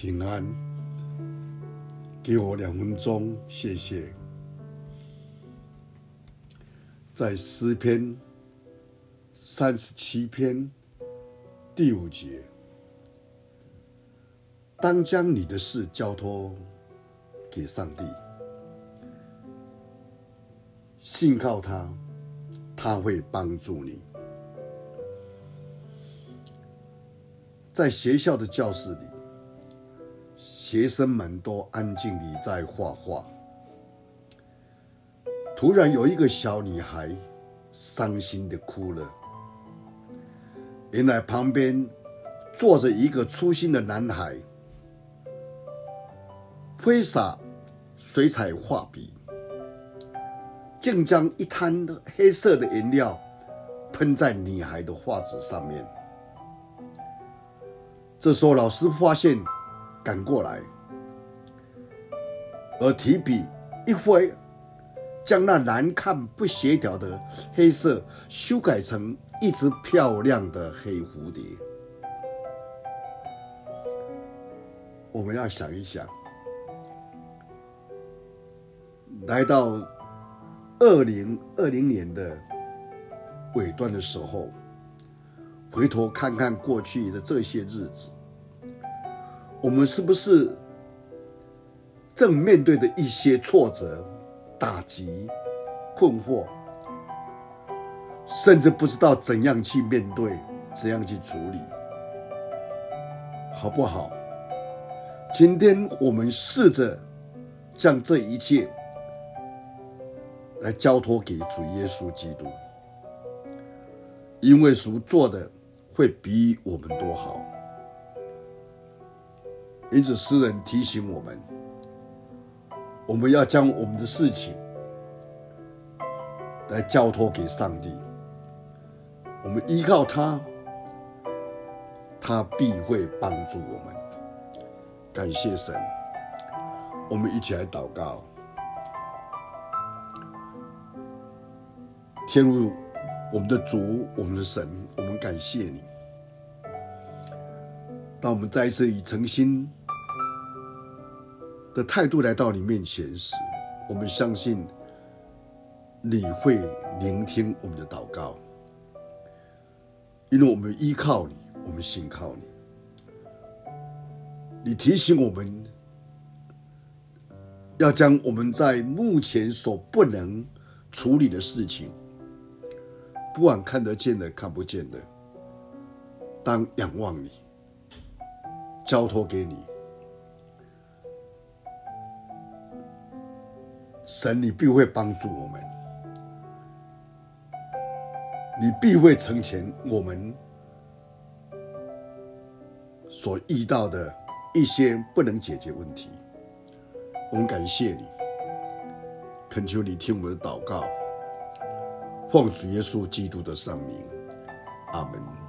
平安，给我两分钟，谢谢。在诗篇三十七篇第五节，当将你的事交托给上帝，信靠他，他会帮助你。在学校的教室里。学生们都安静地在画画。突然，有一个小女孩伤心地哭了。原来旁边坐着一个粗心的男孩，挥洒水彩画笔，竟将一滩黑色的颜料喷在女孩的画纸上面。这时候，老师发现。赶过来，而提笔一挥，将那难看不协调的黑色修改成一只漂亮的黑蝴蝶。我们要想一想，来到二零二零年的尾端的时候，回头看看过去的这些日子。我们是不是正面对的一些挫折、打击、困惑，甚至不知道怎样去面对、怎样去处理，好不好？今天我们试着将这一切来交托给主耶稣基督，因为所做的会比我们多好。因此，诗人提醒我们：我们要将我们的事情来交托给上帝，我们依靠他，他必会帮助我们。感谢神，我们一起来祷告。天父，我们的主，我们的神，我们感谢你。当我们再一次以诚心的态度来到你面前时，我们相信你会聆听我们的祷告，因为我们依靠你，我们信靠你。你提醒我们要将我们在目前所不能处理的事情，不管看得见的、看不见的，当仰望你，交托给你。神，你必会帮助我们，你必会成全我们所遇到的一些不能解决问题。我们感谢你，恳求你听我们的祷告，奉主耶稣基督的圣名，阿门。